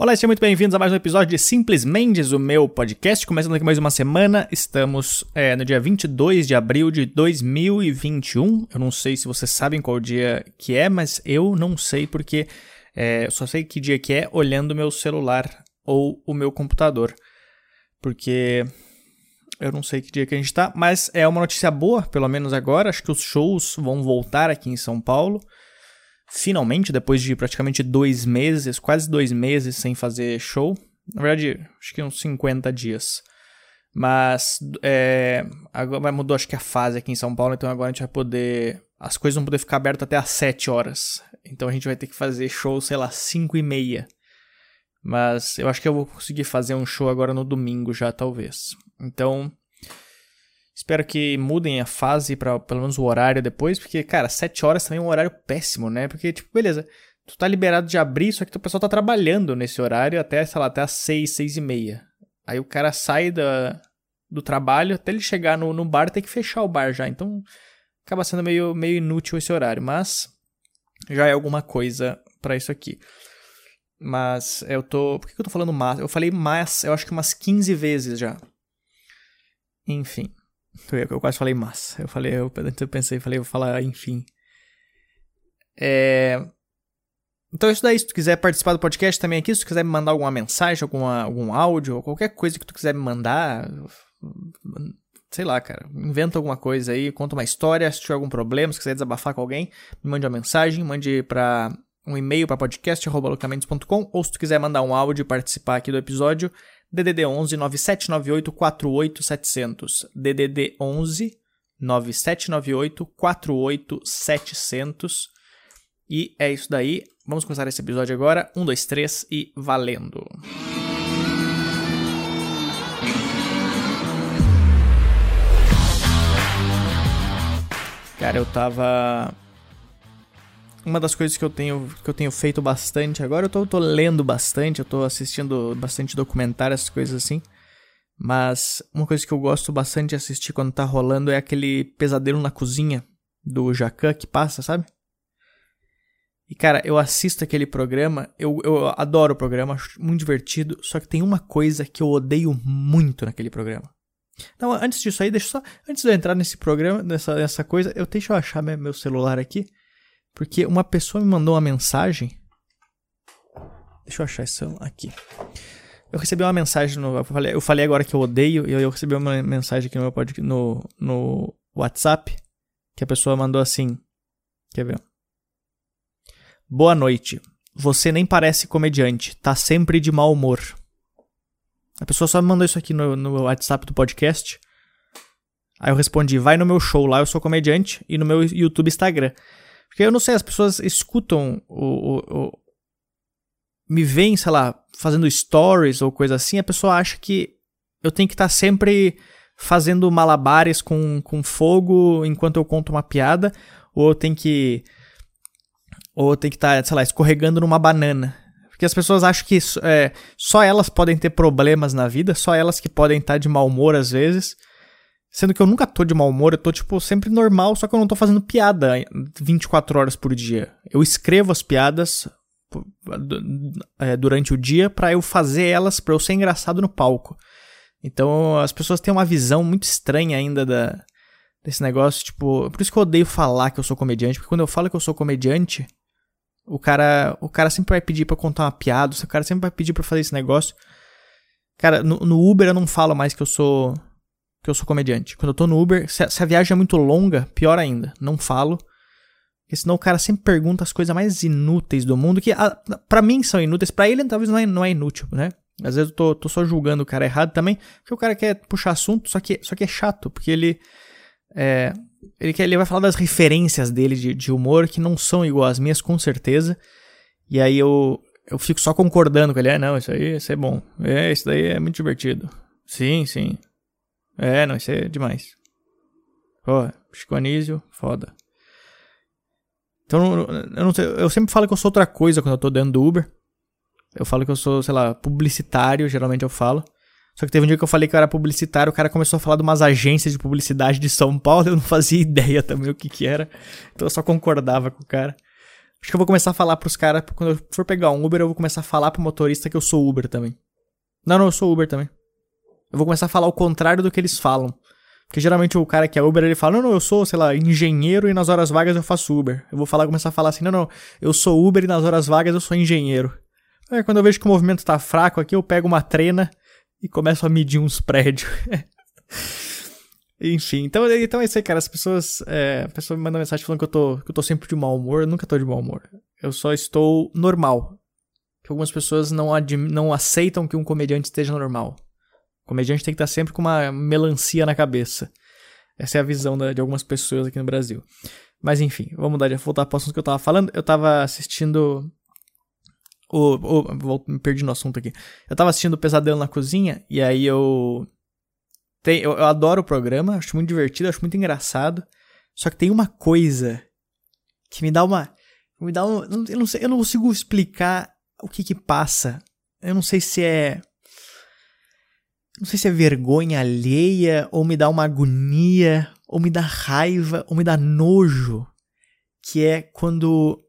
Olá, sejam muito bem-vindos a mais um episódio de Simples Mendes, o meu podcast. Começando aqui mais uma semana, estamos é, no dia 22 de abril de 2021. Eu não sei se vocês sabem qual dia que é, mas eu não sei porque é, eu só sei que dia que é olhando o meu celular ou o meu computador. Porque eu não sei que dia que a gente tá, mas é uma notícia boa, pelo menos agora. Acho que os shows vão voltar aqui em São Paulo finalmente, depois de praticamente dois meses, quase dois meses sem fazer show. Na verdade, acho que uns 50 dias. Mas é, agora mudou acho que a fase aqui em São Paulo, então agora a gente vai poder. As coisas vão poder ficar abertas até às 7 horas. Então a gente vai ter que fazer show, sei lá, 5 e meia. Mas eu acho que eu vou conseguir fazer um show agora no domingo já, talvez. Então, Espero que mudem a fase para pelo menos o horário depois, porque, cara, 7 horas também é um horário péssimo, né? Porque, tipo, beleza, tu tá liberado de abrir, só que o pessoal tá trabalhando nesse horário até, sei lá, até as 6, 6 e meia. Aí o cara sai da, do trabalho, até ele chegar no, no bar, tem que fechar o bar já. Então, acaba sendo meio, meio inútil esse horário, mas já é alguma coisa para isso aqui. Mas eu tô. Por que eu tô falando mas? Eu falei mas, eu acho que umas 15 vezes já. Enfim. Eu quase falei massa. Eu falei, eu, eu pensei, falei, vou falar, enfim. É... Então é isso daí, se tu quiser participar do podcast também aqui, se tu quiser me mandar alguma mensagem, alguma, algum áudio, qualquer coisa que tu quiser me mandar, sei lá, cara, inventa alguma coisa aí, conta uma história, se tiver algum problema, se quiser desabafar com alguém, me mande uma mensagem, mande para um e-mail para podcast@locamentos.com ou se tu quiser mandar um áudio e participar aqui do episódio, DDD 11 9798 48700. DDD 11 9798 48700. E é isso daí. Vamos começar esse episódio agora. Um, dois, três e valendo! Cara, eu tava uma das coisas que eu tenho, que eu tenho feito bastante agora, eu tô, tô lendo bastante, eu tô assistindo bastante documentário, essas coisas assim. Mas uma coisa que eu gosto bastante de assistir quando tá rolando é aquele pesadelo na cozinha do Jacan que passa, sabe? E cara, eu assisto aquele programa, eu, eu adoro o programa, acho muito divertido, só que tem uma coisa que eu odeio muito naquele programa. Então, antes disso aí, deixa só. Antes de eu entrar nesse programa, nessa, nessa coisa, eu deixa eu achar meu celular aqui. Porque uma pessoa me mandou uma mensagem. Deixa eu achar isso aqui. Eu recebi uma mensagem no. Eu falei, eu falei agora que eu odeio, e eu recebi uma mensagem aqui no meu podcast, no, no WhatsApp. Que a pessoa mandou assim. Quer ver? Boa noite. Você nem parece comediante. Tá sempre de mau humor. A pessoa só me mandou isso aqui no, no WhatsApp do podcast. Aí eu respondi: vai no meu show lá, eu sou comediante. E no meu YouTube Instagram. Porque eu não sei, as pessoas escutam o, o, o me veem, sei lá, fazendo stories ou coisa assim, a pessoa acha que eu tenho que estar tá sempre fazendo malabares com, com fogo enquanto eu conto uma piada, ou eu tenho que ou tenho que estar, tá, sei lá, escorregando numa banana. Porque as pessoas acham que é, só elas podem ter problemas na vida, só elas que podem estar tá de mau humor às vezes. Sendo que eu nunca tô de mau humor, eu tô, tipo, sempre normal, só que eu não tô fazendo piada 24 horas por dia. Eu escrevo as piadas é, durante o dia para eu fazer elas, pra eu ser engraçado no palco. Então as pessoas têm uma visão muito estranha ainda da, desse negócio, tipo, por isso que eu odeio falar que eu sou comediante, porque quando eu falo que eu sou comediante, o cara, o cara sempre vai pedir para contar uma piada, o cara sempre vai pedir para fazer esse negócio. Cara, no, no Uber eu não falo mais que eu sou que eu sou comediante. Quando eu tô no Uber, se a, se a viagem é muito longa, pior ainda, não falo. Porque senão o cara sempre pergunta as coisas mais inúteis do mundo, que para mim são inúteis, para ele talvez não é, não é inútil, né? Às vezes eu tô, tô só julgando o cara errado também, porque o cara quer puxar assunto, só que, só que é chato, porque ele. É, ele, quer, ele vai falar das referências dele de, de humor que não são igual às minhas, com certeza. E aí eu, eu fico só concordando com ele. É, não, isso aí isso é bom. É, isso daí é muito divertido. Sim, sim. É, não, isso é demais. Ó, Chico Anísio, foda. Então, eu não sei, eu sempre falo que eu sou outra coisa quando eu tô dentro do Uber. Eu falo que eu sou, sei lá, publicitário, geralmente eu falo. Só que teve um dia que eu falei que eu era publicitário, o cara começou a falar de umas agências de publicidade de São Paulo, eu não fazia ideia também o que que era. Então eu só concordava com o cara. Acho que eu vou começar a falar pros caras, quando eu for pegar um Uber, eu vou começar a falar pro motorista que eu sou Uber também. Não, não, eu sou Uber também. Eu vou começar a falar o contrário do que eles falam. Porque geralmente o cara que é Uber, ele fala, não, não, eu sou, sei lá, engenheiro e nas horas vagas eu faço Uber. Eu vou falar, começar a falar assim, não, não, eu sou Uber e nas horas vagas eu sou engenheiro. Aí quando eu vejo que o movimento tá fraco aqui, eu pego uma trena e começo a medir uns prédios. Enfim, então, então é isso aí, cara. As pessoas. É, a pessoa me manda mensagem falando que eu, tô, que eu tô sempre de mau humor. Eu nunca tô de mau humor. Eu só estou normal. Que algumas pessoas não, não aceitam que um comediante esteja normal. Comediante tem que estar sempre com uma melancia na cabeça. Essa é a visão da, de algumas pessoas aqui no Brasil. Mas enfim, vamos mudar de voltar para o assunto que eu tava falando. Eu tava assistindo. O, o, me perdi no assunto aqui. Eu tava assistindo o Pesadelo na Cozinha, e aí eu tem, eu, eu adoro o programa, acho muito divertido, acho muito engraçado. Só que tem uma coisa que me dá uma. Me dá um, eu, não sei, eu não consigo explicar o que que passa. Eu não sei se é. Não sei se é vergonha alheia, ou me dá uma agonia, ou me dá raiva, ou me dá nojo. Que é quando.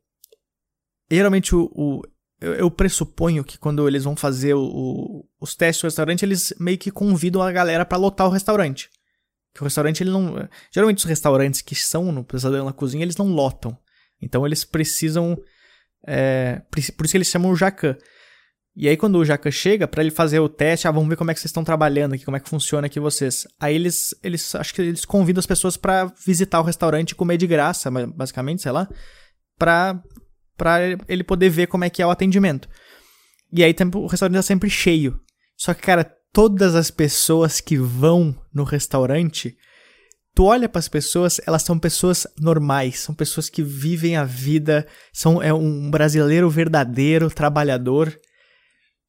Geralmente o, o eu, eu, pressuponho que quando eles vão fazer o, o, os testes do restaurante, eles meio que convidam a galera para lotar o restaurante. Que o restaurante, ele não. Geralmente os restaurantes que são no Pesadelo na Cozinha, eles não lotam. Então eles precisam. É, por isso que eles chamam o Jacan. E aí, quando o Jacan chega, para ele fazer o teste, ah, vamos ver como é que vocês estão trabalhando aqui, como é que funciona aqui vocês. Aí eles, eles acho que eles convidam as pessoas para visitar o restaurante e comer de graça, basicamente, sei lá, pra para ele poder ver como é que é o atendimento. E aí o restaurante tá sempre cheio. Só que, cara, todas as pessoas que vão no restaurante, tu olha para as pessoas, elas são pessoas normais, são pessoas que vivem a vida, são é um brasileiro verdadeiro, trabalhador.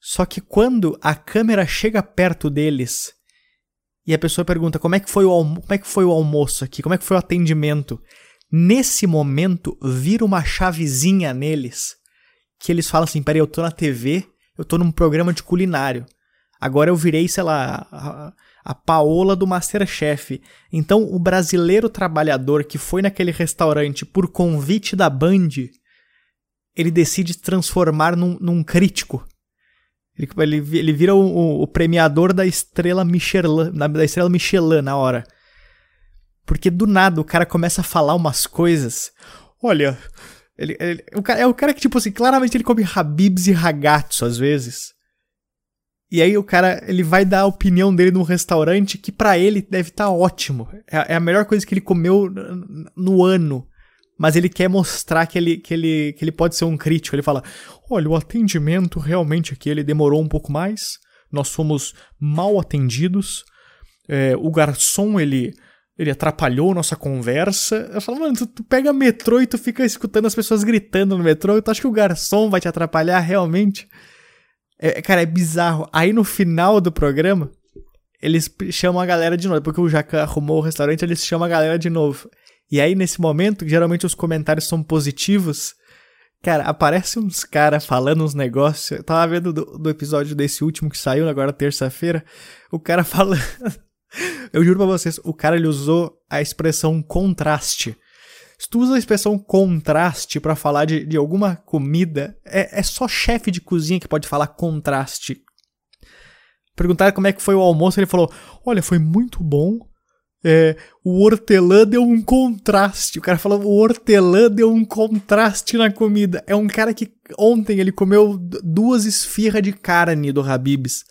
Só que quando a câmera chega perto deles e a pessoa pergunta como é que foi o, como é que foi o almoço aqui, como é que foi o atendimento, Nesse momento, vira uma chavezinha neles que eles falam assim: peraí, eu tô na TV, eu tô num programa de culinário. Agora eu virei, sei lá, a, a Paola do Masterchef. Então, o brasileiro trabalhador que foi naquele restaurante por convite da Band, ele decide se transformar num, num crítico. Ele, ele, ele vira o, o, o, premiador da estrela Michelin, da estrela Michelin na hora. Porque do nada o cara começa a falar umas coisas. Olha, ele, ele, o cara, é o cara que, tipo assim, claramente ele come Habibs e ragazzo às vezes. E aí o cara, ele vai dar a opinião dele num restaurante que para ele deve estar tá ótimo. É, é, a melhor coisa que ele comeu no ano. Mas ele quer mostrar que ele, que, ele, que ele pode ser um crítico. Ele fala, olha, o atendimento realmente aqui, ele demorou um pouco mais. Nós fomos mal atendidos. É, o garçom, ele ele atrapalhou nossa conversa. Eu falo, mano, tu, tu, pega metrô e tu fica escutando as pessoas gritando no metrô, tu acha que o garçom vai te atrapalhar realmente? É, é, cara, é bizarro. Aí no final do programa, eles chamam a galera de novo. Porque o Jacan arrumou o restaurante, eles chamam a galera de novo. E aí, nesse momento, geralmente os comentários são positivos. Cara, aparece uns caras falando uns negócios. Eu tava vendo do, do episódio desse último que saiu agora terça-feira. O cara falando. Eu juro pra vocês, o cara ele usou a expressão contraste. Se tu usa a expressão contraste para falar de, de alguma comida, é, é só chefe de cozinha que pode falar contraste. Perguntaram como é que foi o almoço, ele falou: Olha, foi muito bom. É, o hortelã deu um contraste. O cara falou: O hortelã deu um contraste na comida. É um cara que ontem ele comeu duas esfirras de carne do Habibs.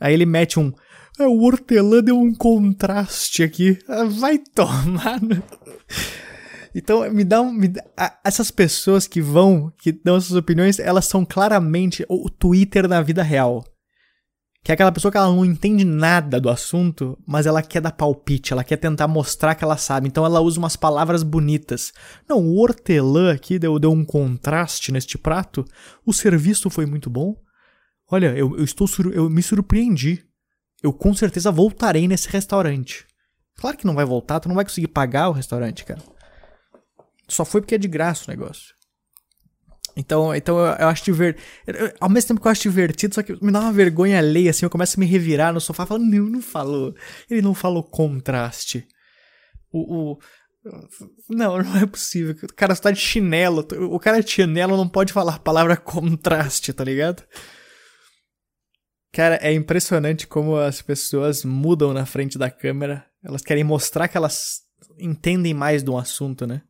Aí ele mete um é, o hortelã deu um contraste aqui. Ah, vai tomar. Então, me dá, um, me dá, essas pessoas que vão, que dão essas opiniões, elas são claramente o Twitter na vida real. Que é aquela pessoa que ela não entende nada do assunto, mas ela quer dar palpite, ela quer tentar mostrar que ela sabe. Então ela usa umas palavras bonitas. Não, o hortelã aqui deu, deu um contraste neste prato. O serviço foi muito bom. Olha, eu, eu estou eu me surpreendi eu com certeza voltarei nesse restaurante. Claro que não vai voltar, tu não vai conseguir pagar o restaurante, cara. Só foi porque é de graça o negócio. Então, então eu, eu acho divertido. Ao mesmo tempo que eu acho divertido, só que me dá uma vergonha alheia, assim, eu começo a me revirar no sofá falando, não, não falou. Ele não falou contraste. O, o, Não, não é possível. O cara está de chinelo. O cara de chinelo não pode falar a palavra contraste, tá ligado? Cara, é impressionante como as pessoas mudam na frente da câmera. Elas querem mostrar que elas entendem mais de um assunto, né?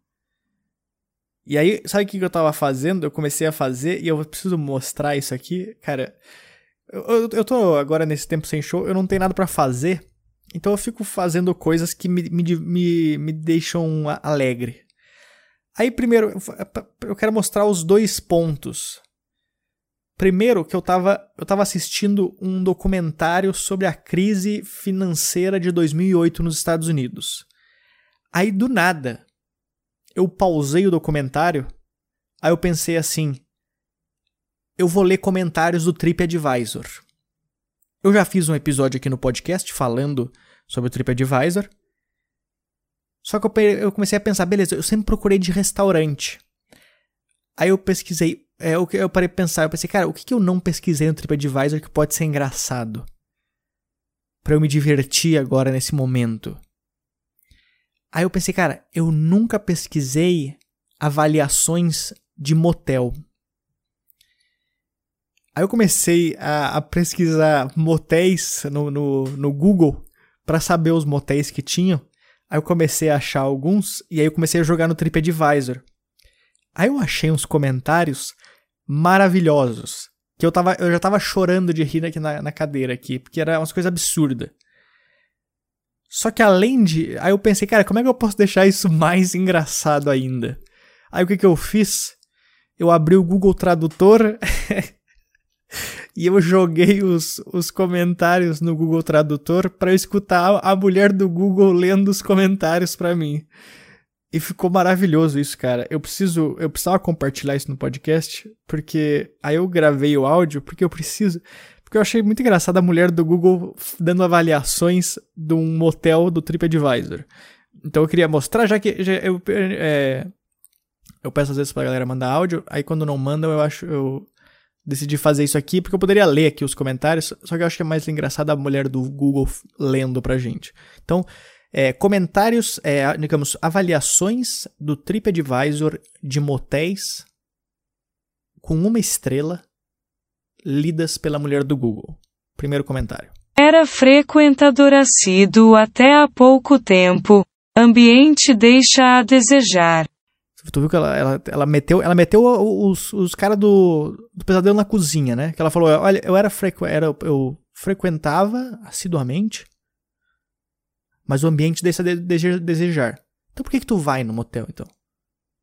E aí, sabe o que eu tava fazendo? Eu comecei a fazer e eu preciso mostrar isso aqui. Cara, eu, eu tô agora nesse tempo sem show, eu não tenho nada para fazer. Então eu fico fazendo coisas que me, me, me, me deixam alegre. Aí, primeiro, eu quero mostrar os dois pontos. Primeiro, que eu tava, eu tava assistindo um documentário sobre a crise financeira de 2008 nos Estados Unidos. Aí, do nada, eu pausei o documentário, aí eu pensei assim: eu vou ler comentários do TripAdvisor. Eu já fiz um episódio aqui no podcast falando sobre o TripAdvisor. Só que eu comecei a pensar, beleza, eu sempre procurei de restaurante. Aí eu pesquisei, é, eu, eu parei de pensar, eu pensei, cara, o que, que eu não pesquisei no TripAdvisor que pode ser engraçado? para eu me divertir agora nesse momento. Aí eu pensei, cara, eu nunca pesquisei avaliações de motel. Aí eu comecei a, a pesquisar motéis no, no, no Google para saber os motéis que tinham. Aí eu comecei a achar alguns e aí eu comecei a jogar no TripAdvisor. Aí eu achei uns comentários maravilhosos. Que eu, tava, eu já tava chorando de rir aqui na, na cadeira aqui, porque era umas coisas absurdas. Só que além de. Aí eu pensei, cara, como é que eu posso deixar isso mais engraçado ainda? Aí o que, que eu fiz? Eu abri o Google Tradutor e eu joguei os, os comentários no Google Tradutor para escutar a mulher do Google lendo os comentários para mim. E ficou maravilhoso isso, cara. Eu preciso, eu precisava compartilhar isso no podcast, porque aí eu gravei o áudio porque eu preciso porque eu achei muito engraçado a mulher do Google dando avaliações de um motel do TripAdvisor. Então eu queria mostrar, já que já, eu, é, eu peço às vezes pra galera mandar áudio, aí quando não mandam eu acho. Eu decidi fazer isso aqui porque eu poderia ler aqui os comentários, só que eu acho que é mais engraçado a mulher do Google lendo pra gente. Então, é, comentários, é, digamos, avaliações do TripAdvisor de motéis com uma estrela lidas pela mulher do Google. Primeiro comentário. Era frequentador assíduo até há pouco tempo. Ambiente deixa a desejar. Tu viu que ela, ela, ela meteu, ela meteu os, os caras do, do pesadelo na cozinha, né? Que ela falou: olha, eu era, frequ, era eu frequentava assiduamente, mas o ambiente deixa a de, desejar. Então por que, que tu vai no motel, então?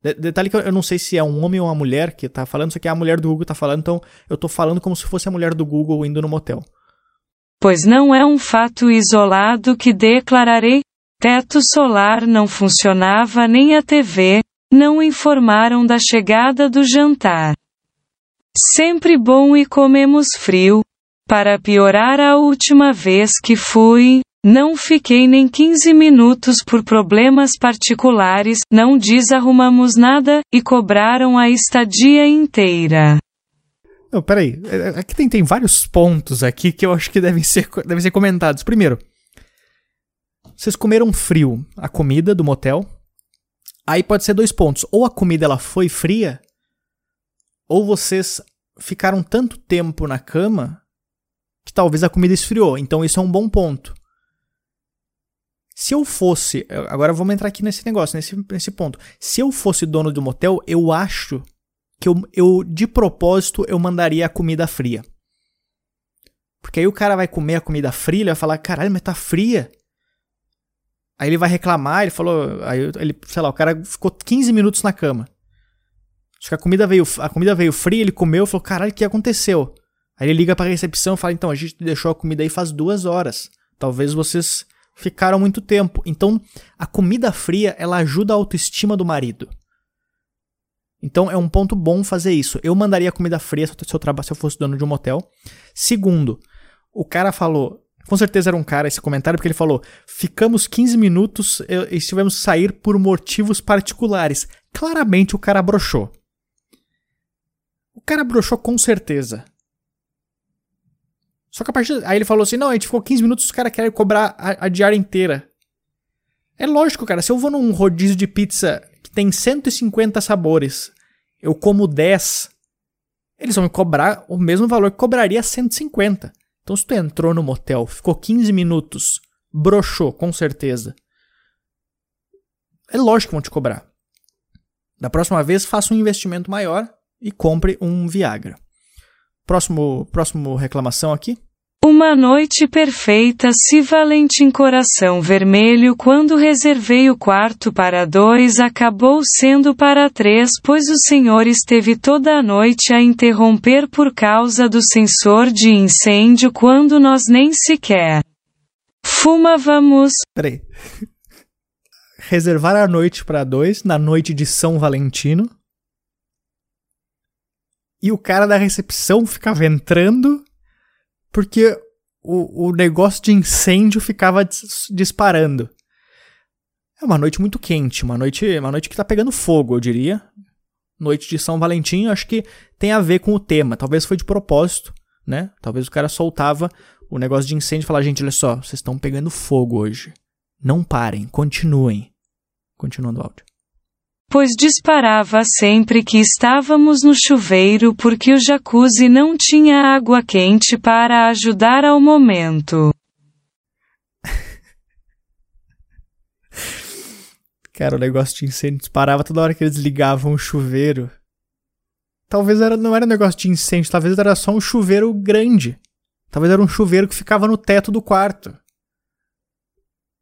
Detalhe que eu não sei se é um homem ou uma mulher que tá falando, só que é a mulher do Google tá falando, então eu tô falando como se fosse a mulher do Google indo no motel. Pois não é um fato isolado que declararei. Teto solar não funcionava nem a TV, não informaram da chegada do jantar. Sempre bom e comemos frio. Para piorar a última vez que fui, não fiquei nem 15 minutos por problemas particulares, não desarrumamos nada, e cobraram a estadia inteira. Não, peraí. É, é, aqui tem, tem vários pontos aqui que eu acho que devem ser, devem ser comentados. Primeiro, vocês comeram frio a comida do motel. Aí pode ser dois pontos. Ou a comida ela foi fria, ou vocês ficaram tanto tempo na cama que talvez a comida esfriou. Então isso é um bom ponto. Se eu fosse. Agora vamos entrar aqui nesse negócio, nesse, nesse ponto. Se eu fosse dono de um motel, eu acho que eu, eu, de propósito, eu mandaria a comida fria. Porque aí o cara vai comer a comida fria, ele vai falar, caralho, mas tá fria. Aí ele vai reclamar, ele falou, aí ele, sei lá, o cara ficou 15 minutos na cama. Acho que a comida veio, a comida veio fria, ele comeu, falou, caralho, o que aconteceu? Aí ele liga pra recepção e fala, então, a gente deixou a comida aí faz duas horas. Talvez vocês ficaram muito tempo. Então, a comida fria, ela ajuda a autoestima do marido. Então, é um ponto bom fazer isso. Eu mandaria comida fria se eu, se eu fosse dono de um motel. Segundo, o cara falou, com certeza era um cara esse comentário, porque ele falou: ficamos 15 minutos e estivemos sair por motivos particulares. Claramente o cara broxou. O cara broxou com certeza. Só que a partir. Aí ele falou assim: não, a gente ficou 15 minutos, os caras querem cobrar a, a diária inteira. É lógico, cara, se eu vou num rodízio de pizza que tem 150 sabores, eu como 10, eles vão me cobrar o mesmo valor que cobraria 150. Então, se tu entrou no motel, ficou 15 minutos, broxou, com certeza. É lógico que vão te cobrar. Da próxima vez, faça um investimento maior e compre um Viagra. Próximo, próximo reclamação aqui. Uma noite perfeita se Valentim Coração Vermelho quando reservei o quarto para dois acabou sendo para três pois o senhor esteve toda a noite a interromper por causa do sensor de incêndio quando nós nem sequer fumávamos. Peraí. Reservar a noite para dois na noite de São Valentino. E o cara da recepção ficava entrando porque o, o negócio de incêndio ficava dis disparando. É uma noite muito quente, uma noite, uma noite que tá pegando fogo, eu diria. Noite de São Valentim, acho que tem a ver com o tema. Talvez foi de propósito, né? Talvez o cara soltava o negócio de incêndio e falar, gente, olha só, vocês estão pegando fogo hoje. Não parem, continuem. Continuando o áudio pois disparava sempre que estávamos no chuveiro porque o jacuzzi não tinha água quente para ajudar ao momento. Cara, o negócio de incêndio disparava toda hora que eles ligavam o chuveiro. Talvez era, não era um negócio de incêndio, talvez era só um chuveiro grande. Talvez era um chuveiro que ficava no teto do quarto.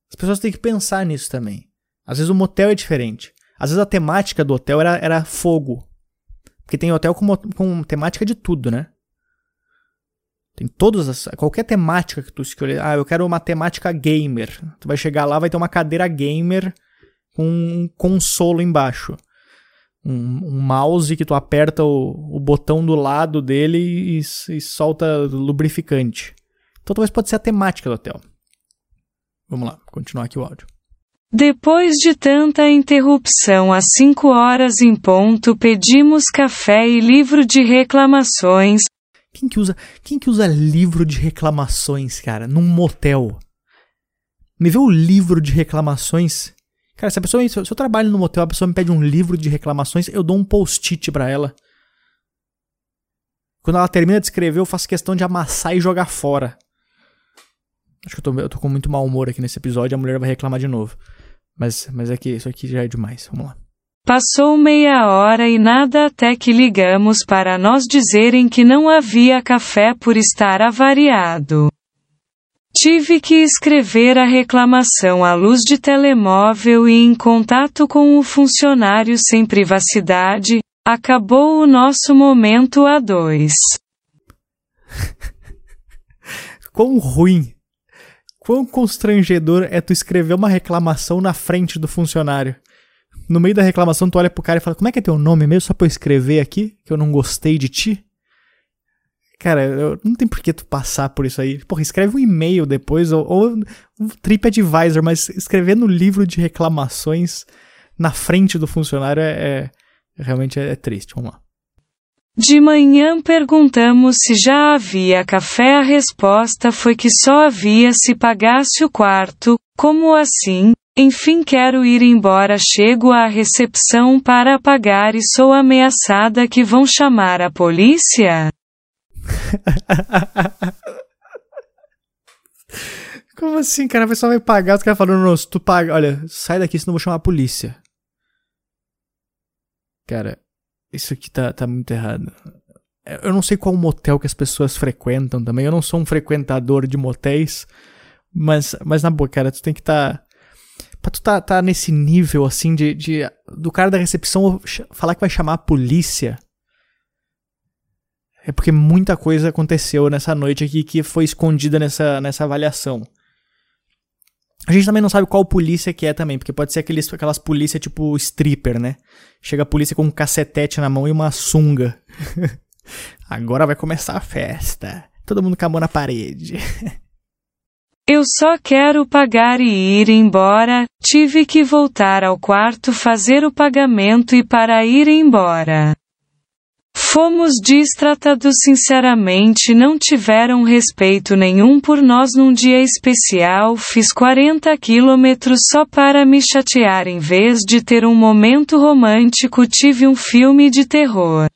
As pessoas têm que pensar nisso também. Às vezes o motel é diferente. Às vezes a temática do hotel era, era fogo. Porque tem hotel com, com temática de tudo, né? Tem todas as. Qualquer temática que tu escolher. Ah, eu quero uma temática gamer. Tu vai chegar lá, vai ter uma cadeira gamer com um consolo embaixo. Um, um mouse que tu aperta o, o botão do lado dele e, e solta lubrificante. Então talvez pode ser a temática do hotel. Vamos lá, continuar aqui o áudio. Depois de tanta interrupção às cinco horas em ponto pedimos café e livro de reclamações. Quem que usa, quem que usa livro de reclamações, cara, num motel? Me vê o livro de reclamações. Cara, se a pessoa, se eu trabalho no motel, a pessoa me pede um livro de reclamações, eu dou um post-it para ela. Quando ela termina de escrever, eu faço questão de amassar e jogar fora. Acho que eu tô, eu tô com muito mau humor aqui nesse episódio, a mulher vai reclamar de novo. Mas, mas é que isso aqui já é demais. Vamos lá. Passou meia hora e nada até que ligamos para nós dizerem que não havia café por estar avariado. Tive que escrever a reclamação à luz de telemóvel e em contato com o funcionário sem privacidade. Acabou o nosso momento a dois. Quão ruim Quão constrangedor é tu escrever uma reclamação na frente do funcionário. No meio da reclamação, tu olha pro cara e fala: Como é que é teu nome mesmo? Só pra eu escrever aqui, que eu não gostei de ti. Cara, eu, não tem por que tu passar por isso aí. Porra, escreve um e-mail depois, ou, ou um TripAdvisor, mas escrever no livro de reclamações na frente do funcionário é, é realmente é, é triste. Vamos lá. De manhã perguntamos se já havia café. A resposta foi que só havia se pagasse o quarto. Como assim? Enfim, quero ir embora. Chego à recepção para pagar e sou ameaçada que vão chamar a polícia? Como assim, cara? A pessoa vai pagar, os caras falando, não, tu paga, olha, sai daqui senão eu vou chamar a polícia. Cara, isso aqui tá, tá muito errado. Eu não sei qual motel que as pessoas frequentam também. Eu não sou um frequentador de motéis. Mas, mas na boa, cara, tu tem que estar. Tá, pra tu tá, tá nesse nível, assim, de, de. Do cara da recepção falar que vai chamar a polícia. É porque muita coisa aconteceu nessa noite aqui que foi escondida nessa, nessa avaliação. A gente também não sabe qual polícia que é também, porque pode ser aqueles, aquelas polícias tipo stripper, né? Chega a polícia com um cacetete na mão e uma sunga. Agora vai começar a festa. Todo mundo com a mão na parede. Eu só quero pagar e ir embora. Tive que voltar ao quarto fazer o pagamento e para ir embora. Fomos distratados sinceramente não tiveram respeito nenhum por nós num dia especial fiz 40 quilômetros só para me chatear em vez de ter um momento romântico tive um filme de terror.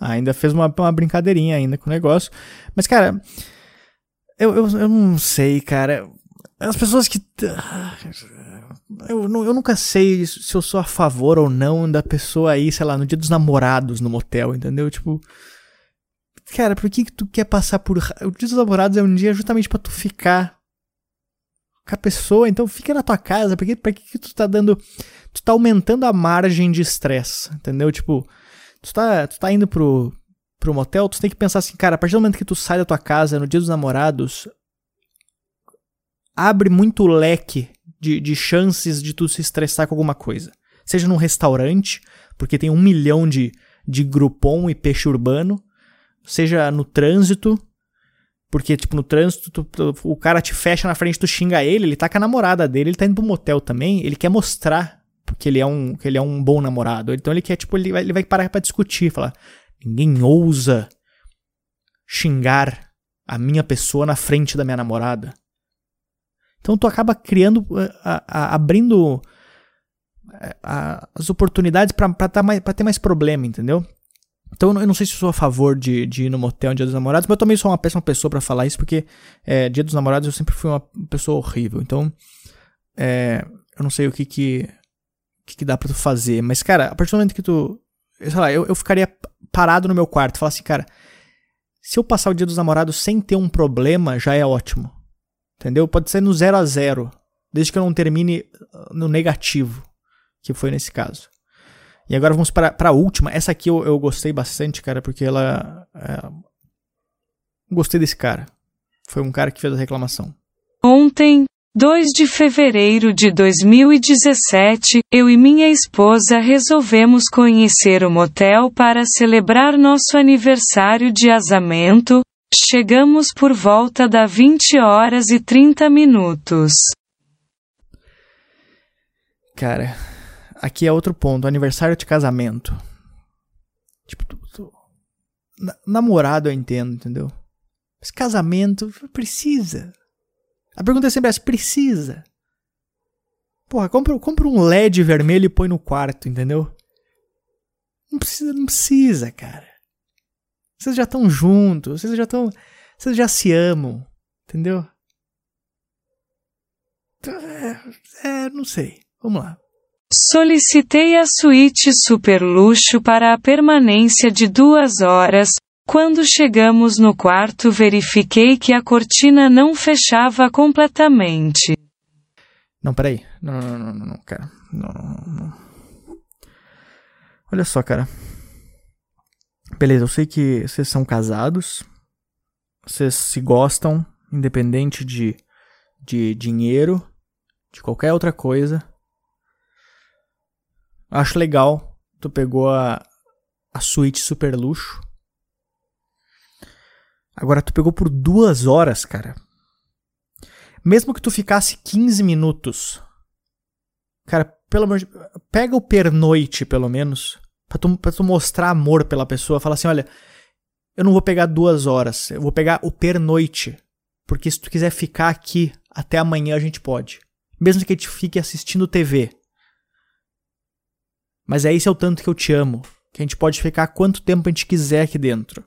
Ainda fez uma, uma brincadeirinha ainda com o negócio. Mas, cara, eu, eu, eu não sei, cara. As pessoas que eu, eu nunca sei se eu sou a favor ou não da pessoa aí, sei lá, no dia dos namorados no motel, entendeu? Tipo. Cara, por que, que tu quer passar por. O dia dos namorados é um dia justamente para tu ficar com a pessoa, então fica na tua casa, porque pra que, que tu tá dando. Tu tá aumentando a margem de estresse, entendeu? Tipo, tu tá, tu tá indo pro, pro motel, tu tem que pensar assim, cara, a partir do momento que tu sai da tua casa no dia dos namorados, abre muito leque de, de chances de tu se estressar com alguma coisa. Seja num restaurante, porque tem um milhão de, de Groupon e peixe urbano, seja no trânsito, porque, tipo, no trânsito, tu, tu, o cara te fecha na frente, tu xinga ele, ele tá com a namorada dele, ele tá indo pro motel também, ele quer mostrar que ele é um, que ele é um bom namorado. Então ele quer, tipo, ele vai, ele vai parar pra discutir, falar, ninguém ousa xingar a minha pessoa na frente da minha namorada. Então tu acaba criando, eh, a, a, abrindo eh, a, as oportunidades para ter mais problema, entendeu? Então eu não sei se sou a favor de, de ir no motel no dia dos namorados, mas eu também sou uma péssima pessoa para falar isso, porque é, dia dos namorados eu sempre fui uma pessoa horrível. Então é, eu não sei o que que, que, que dá pra tu fazer. Mas, cara, a partir do momento que tu. Sei lá, eu, eu ficaria parado no meu quarto falar assim, cara, se eu passar o dia dos namorados sem ter um problema, já é ótimo. Entendeu? Pode ser no 0 a 0 desde que eu não termine ah, no negativo, que foi nesse caso. E agora vamos para, para a última. Essa aqui eu, eu gostei bastante, cara, porque ela. É... Gostei desse cara. Foi um cara que fez a reclamação. Ontem, 2 de fevereiro de 2017, eu e minha esposa resolvemos conhecer o motel para celebrar nosso aniversário de casamento, Chegamos por volta da 20 horas e 30 minutos. Cara, aqui é outro ponto, aniversário de casamento. Tipo, tu, tu, namorado eu entendo, entendeu? Mas casamento precisa. A pergunta é sempre essa, precisa. Porra, compra, compra um LED vermelho e põe no quarto, entendeu? Não precisa, não precisa, cara. Vocês já estão juntos, vocês já estão. Vocês já se amam, entendeu? É, é, não sei. Vamos lá. Solicitei a suíte super luxo para a permanência de duas horas. Quando chegamos no quarto, verifiquei que a cortina não fechava completamente. Não, peraí. Não, não, não, não, não cara. Não, não, não. Olha só, cara. Beleza, eu sei que vocês são casados, vocês se gostam, independente de, de dinheiro, de qualquer outra coisa. Acho legal, tu pegou a, a suíte super luxo. Agora tu pegou por duas horas, cara. Mesmo que tu ficasse 15 minutos. Cara, pelo de... Pega o pernoite, pelo menos pra tu, pra tu mostrar amor pela pessoa, fala assim: olha, eu não vou pegar duas horas, eu vou pegar o pernoite. Porque se tu quiser ficar aqui até amanhã, a gente pode. Mesmo que a gente fique assistindo TV. Mas é esse é o tanto que eu te amo. Que a gente pode ficar quanto tempo a gente quiser aqui dentro.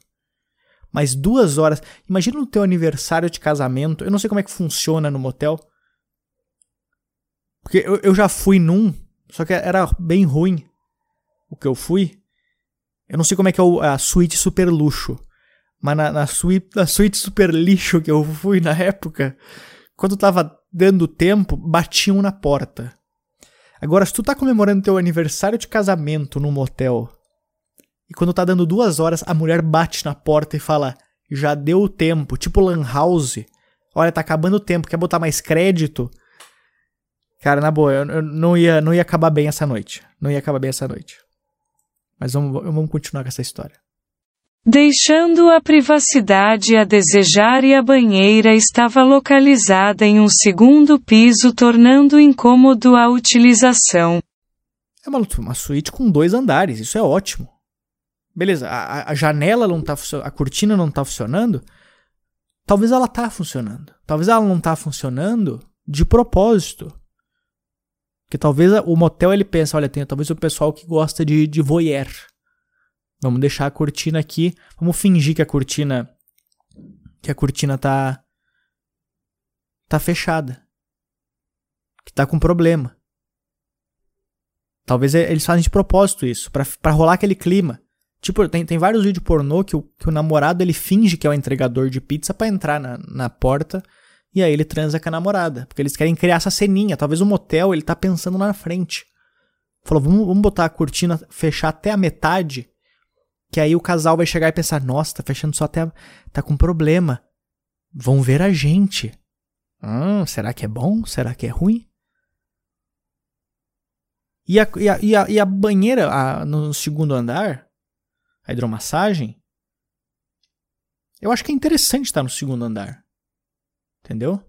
Mas duas horas. Imagina no teu aniversário de casamento. Eu não sei como é que funciona no motel. Porque eu, eu já fui num. Só que era bem ruim o que eu fui. Eu não sei como é que é a suíte super luxo. Mas na, na, suíte, na suíte super lixo que eu fui na época, quando tava dando tempo, batiam na porta. Agora, se tu tá comemorando teu aniversário de casamento num motel, e quando tá dando duas horas, a mulher bate na porta e fala: Já deu o tempo, tipo Lan House. Olha, tá acabando o tempo, quer botar mais crédito? Cara, na boa, eu, eu não, ia, não ia acabar bem essa noite. Não ia acabar bem essa noite. Mas vamos, vamos continuar com essa história. Deixando a privacidade a desejar e a banheira estava localizada em um segundo piso, tornando incômodo a utilização. É uma, uma suíte com dois andares, isso é ótimo. beleza, a, a janela não tá a cortina não tá funcionando. Talvez ela tá funcionando. Talvez ela não tá funcionando de propósito. Porque talvez o motel ele pensa, olha, tem talvez o pessoal que gosta de, de voyeur. Vamos deixar a cortina aqui, vamos fingir que a cortina que a cortina tá tá fechada. Que tá com problema. Talvez eles fazem de propósito isso, para rolar aquele clima. Tipo, tem, tem vários vídeos pornô que o, que o namorado ele finge que é o entregador de pizza para entrar na, na porta e aí ele transa com a namorada. Porque eles querem criar essa ceninha. Talvez o motel ele tá pensando lá na frente. Falou, vamos, vamos botar a cortina, fechar até a metade. Que aí o casal vai chegar e pensar, nossa, tá fechando só até. tá com problema. Vão ver a gente. Hum, será que é bom? Será que é ruim? E a, e a, e a, e a banheira a, no segundo andar, a hidromassagem, eu acho que é interessante estar no segundo andar. Entendeu?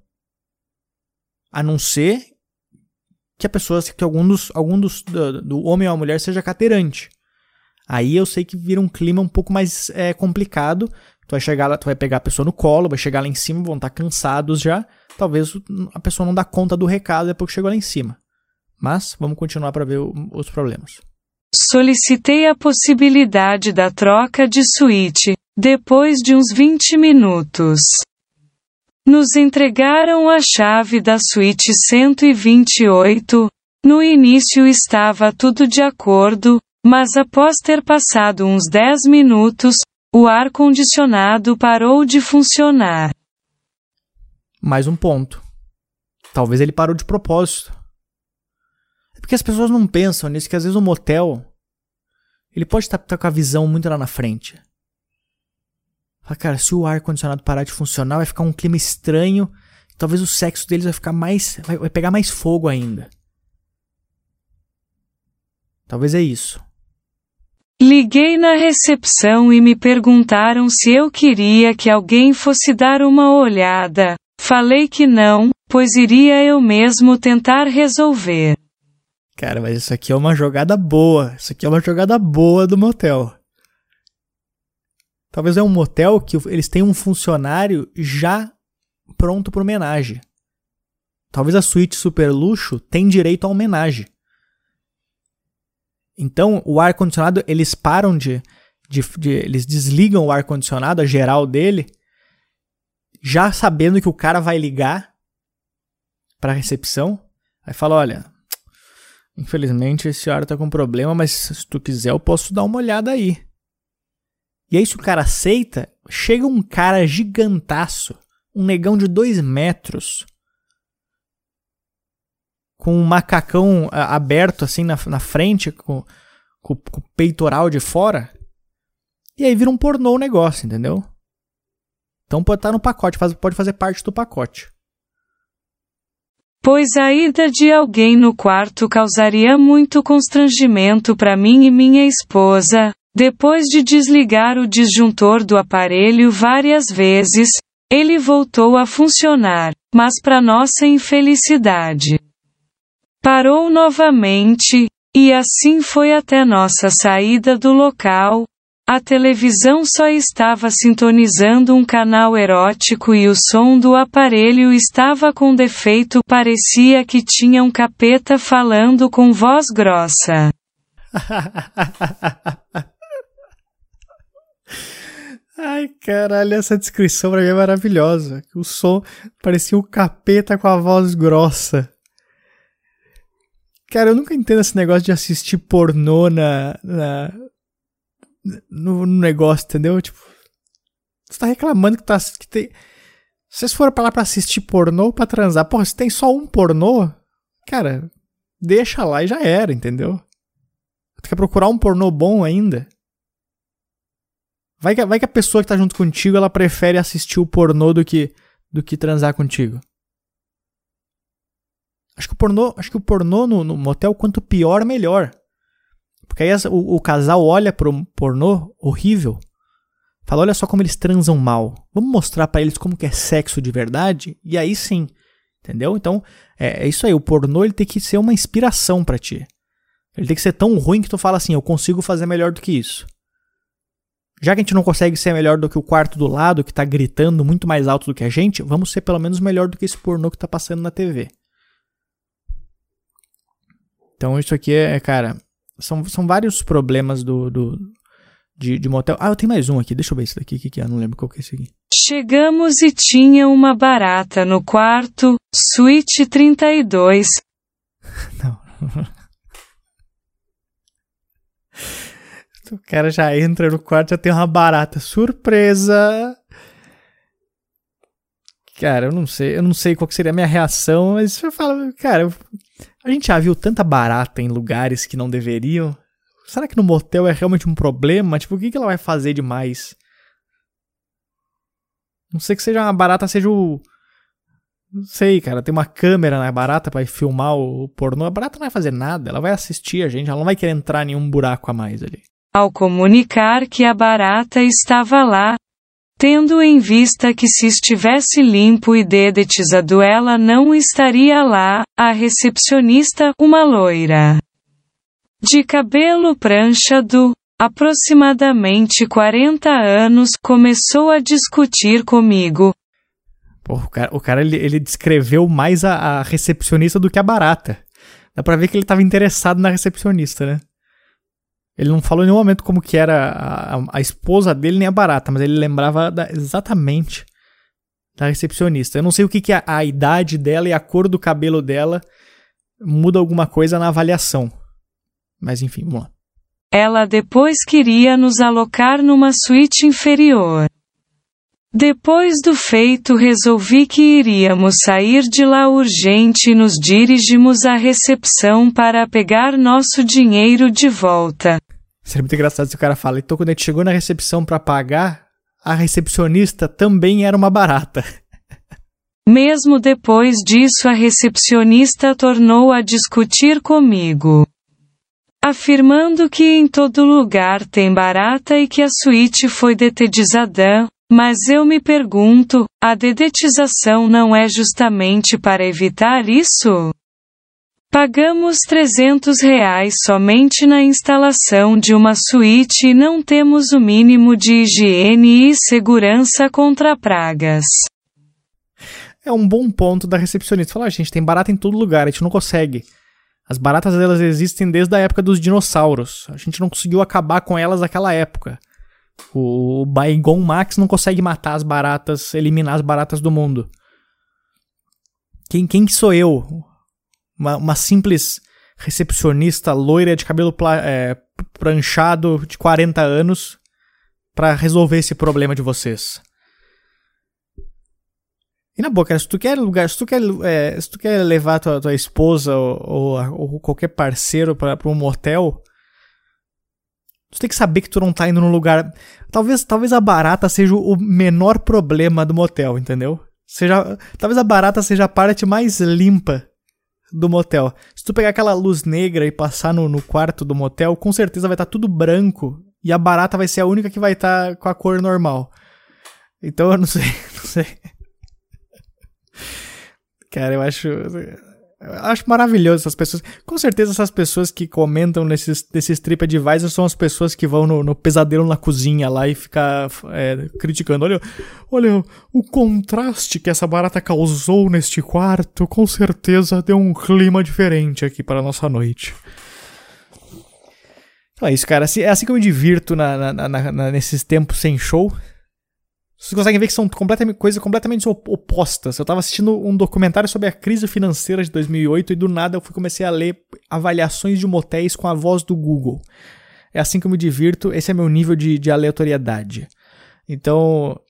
A não ser que a pessoa, que algum dos, algum dos do, do homem ou a mulher seja cadeirante. Aí eu sei que vira um clima um pouco mais é, complicado. Tu vai chegar lá, tu vai pegar a pessoa no colo, vai chegar lá em cima, vão estar cansados já. Talvez a pessoa não dá conta do recado depois que chegou lá em cima. Mas vamos continuar para ver os problemas. Solicitei a possibilidade da troca de suíte, depois de uns 20 minutos. Nos entregaram a chave da suíte 128. No início estava tudo de acordo, mas após ter passado uns 10 minutos, o ar-condicionado parou de funcionar. Mais um ponto. Talvez ele parou de propósito. É porque as pessoas não pensam nisso, que às vezes o motel ele pode estar, estar com a visão muito lá na frente. Fala, cara, se o ar-condicionado parar de funcionar, vai ficar um clima estranho. Talvez o sexo deles vai ficar mais. Vai, vai pegar mais fogo ainda. Talvez é isso. Liguei na recepção e me perguntaram se eu queria que alguém fosse dar uma olhada. Falei que não, pois iria eu mesmo tentar resolver. Cara, mas isso aqui é uma jogada boa. Isso aqui é uma jogada boa do motel. Talvez é um motel que eles têm um funcionário já pronto para homenagem. Talvez a suíte super luxo tem direito a homenagem. Então, o ar condicionado, eles param de, de, de eles desligam o ar condicionado, a geral dele, já sabendo que o cara vai ligar para a recepção. Aí fala, olha, infelizmente esse ar tá com problema, mas se tu quiser eu posso dar uma olhada aí. E aí, se o cara aceita, chega um cara gigantaço, um negão de dois metros, com um macacão aberto assim na, na frente, com, com, com, o peitoral de fora. E aí vira um pornô o negócio, entendeu? Então pode estar no pacote, faz, pode fazer parte do pacote. Pois a ida de alguém no quarto causaria muito constrangimento para mim e minha esposa, depois de desligar o disjuntor do aparelho várias vezes, ele voltou a funcionar, mas para nossa infelicidade. Parou novamente, e assim foi até nossa saída do local. A televisão só estava sintonizando um canal erótico e o som do aparelho estava com defeito, parecia que tinha um capeta falando com voz grossa. Ai, caralho, essa descrição pra mim é maravilhosa. O som parecia um capeta com a voz grossa. Cara, eu nunca entendo esse negócio de assistir pornô na, na no, no, negócio, entendeu? Tipo, você tá reclamando que tá que tem vocês foram pra lá pra assistir pornô ou pra transar, porra, se tem só um pornô, cara, deixa lá e já era, entendeu? Tu quer procurar um pornô bom ainda? Vai que, vai que a pessoa que tá junto contigo, ela prefere assistir o pornô do que, do que transar contigo. Acho que o pornô, acho que o pornô no, no motel, quanto pior, melhor. Porque aí o, o, casal olha pro pornô horrível, fala, olha só como eles transam mal. Vamos mostrar para eles como que é sexo de verdade? E aí sim, entendeu? Então, é, é isso aí, o pornô ele tem que ser uma inspiração para ti. Ele tem que ser tão ruim que tu fala assim, eu consigo fazer melhor do que isso. Já que a gente não consegue ser melhor do que o quarto do lado, que tá gritando muito mais alto do que a gente, vamos ser pelo menos melhor do que esse pornô que tá passando na TV. Então isso aqui é, cara, são, são vários problemas do, do de, de motel. Ah, eu tenho mais um aqui, deixa eu ver esse daqui, o que, que é? Não lembro qual que é esse aqui. Chegamos e tinha uma barata no quarto, suíte 32. Não. O cara já entra no quarto, já tem uma barata. Surpresa! Cara, eu não sei, eu não sei qual seria a minha reação, mas eu falo, cara, a gente já viu tanta barata em lugares que não deveriam. Será que no motel é realmente um problema? Tipo, o que, ela vai fazer demais? Não sei que seja uma barata, seja o. Não sei, cara. Tem uma câmera na barata para filmar o pornô. A barata não vai fazer nada. Ela vai assistir a gente. Ela não vai querer entrar em nenhum buraco a mais ali. Ao comunicar que a barata estava lá, tendo em vista que se estivesse limpo e dedetizado ela não estaria lá, a recepcionista, uma loira de cabelo pranchado, aproximadamente 40 anos, começou a discutir comigo. Pô, o cara, o cara ele, ele descreveu mais a, a recepcionista do que a barata. Dá pra ver que ele tava interessado na recepcionista, né? Ele não falou em nenhum momento como que era a, a, esposa dele nem a barata, mas ele lembrava da, exatamente da recepcionista. Eu não sei o que, que a, a idade dela e a cor do cabelo dela muda alguma coisa na avaliação. Mas enfim, vamos lá. Ela depois queria nos alocar numa suíte inferior. Depois do feito, resolvi que iríamos sair de lá urgente e nos dirigimos à recepção para pegar nosso dinheiro de volta. Seria muito engraçado se o cara fala, então quando a gente chegou na recepção para pagar, a recepcionista também era uma barata. Mesmo depois disso, a recepcionista tornou a discutir comigo. Afirmando que em todo lugar tem barata e que a suíte foi detetizada, mas eu me pergunto, a dedetização não é justamente para evitar isso? Pagamos 300 reais somente na instalação de uma suíte e não temos o mínimo de higiene e segurança contra pragas. É um bom ponto da recepcionista. Falar, a gente tem barata em todo lugar, a gente não consegue. As baratas elas existem desde a época dos dinossauros. A gente não conseguiu acabar com elas naquela época. O Baigon Max não consegue matar as baratas, eliminar as baratas do mundo. Quem, quem que sou eu? Uma, uma simples recepcionista loira de cabelo é, pranchado de 40 anos para resolver esse problema de vocês. E na boa, cara, se tu quer lugar, se tu quer, é, se tu quer levar tua, tua esposa ou, ou, ou qualquer parceiro para um motel, tu tem que saber que tu não tá indo num lugar. Talvez, talvez a barata seja o menor problema do motel, entendeu? Seja, talvez a barata seja a parte mais limpa do motel. Se tu pegar aquela luz negra e passar no, no quarto do motel, com certeza vai estar tá tudo branco e a barata vai ser a única que vai estar tá com a cor normal. Então eu não sei, não sei. Cara, eu acho. Eu acho maravilhoso essas pessoas. Com certeza, essas pessoas que comentam nesses, nesses TripAdvisor são as pessoas que vão no, no pesadelo na cozinha lá e ficar é, criticando. Olha, olha, o contraste que essa barata causou neste quarto, com certeza deu um clima diferente aqui para a nossa noite. Então é isso, cara. É assim que eu me divirto na, na, na, nesses tempos sem show. Vocês conseguem ver que são completamente, coisas completamente opostas. Eu estava assistindo um documentário sobre a crise financeira de 2008 e do nada eu fui, comecei a ler avaliações de motéis com a voz do Google. É assim que eu me divirto, esse é meu nível de, de aleatoriedade. Então,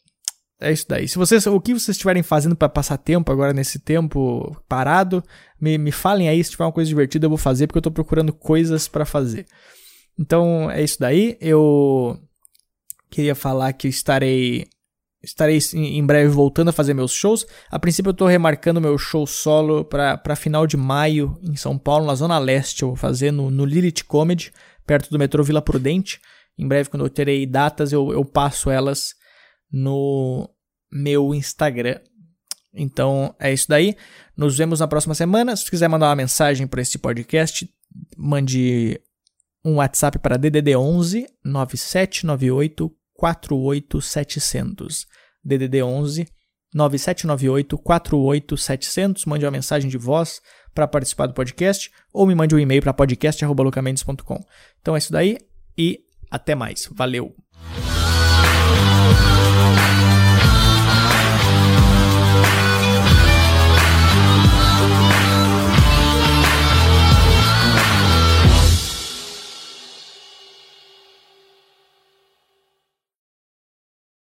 é isso daí. Se vocês, o que vocês estiverem fazendo para passar tempo agora nesse tempo parado, me, me falem aí se tiver uma coisa divertida eu vou fazer porque eu estou procurando coisas para fazer. Então, é isso daí. Eu queria falar que eu estarei estarei em breve voltando a fazer meus shows. A princípio eu estou remarcando meu show solo para final de maio em São Paulo, na Zona Leste. Eu vou fazer no, no Lilith Comedy, perto do metrô Vila Prudente. Em breve, quando eu terei datas, eu, eu passo elas no meu Instagram. Então é isso daí. Nos vemos na próxima semana. Se quiser mandar uma mensagem para esse podcast, mande um WhatsApp para DDD 11 9798 48700. DDD 11 9798 48700. Mande uma mensagem de voz para participar do podcast ou me mande um e-mail para podcast.lucamendes.com. Então é isso daí e até mais. Valeu!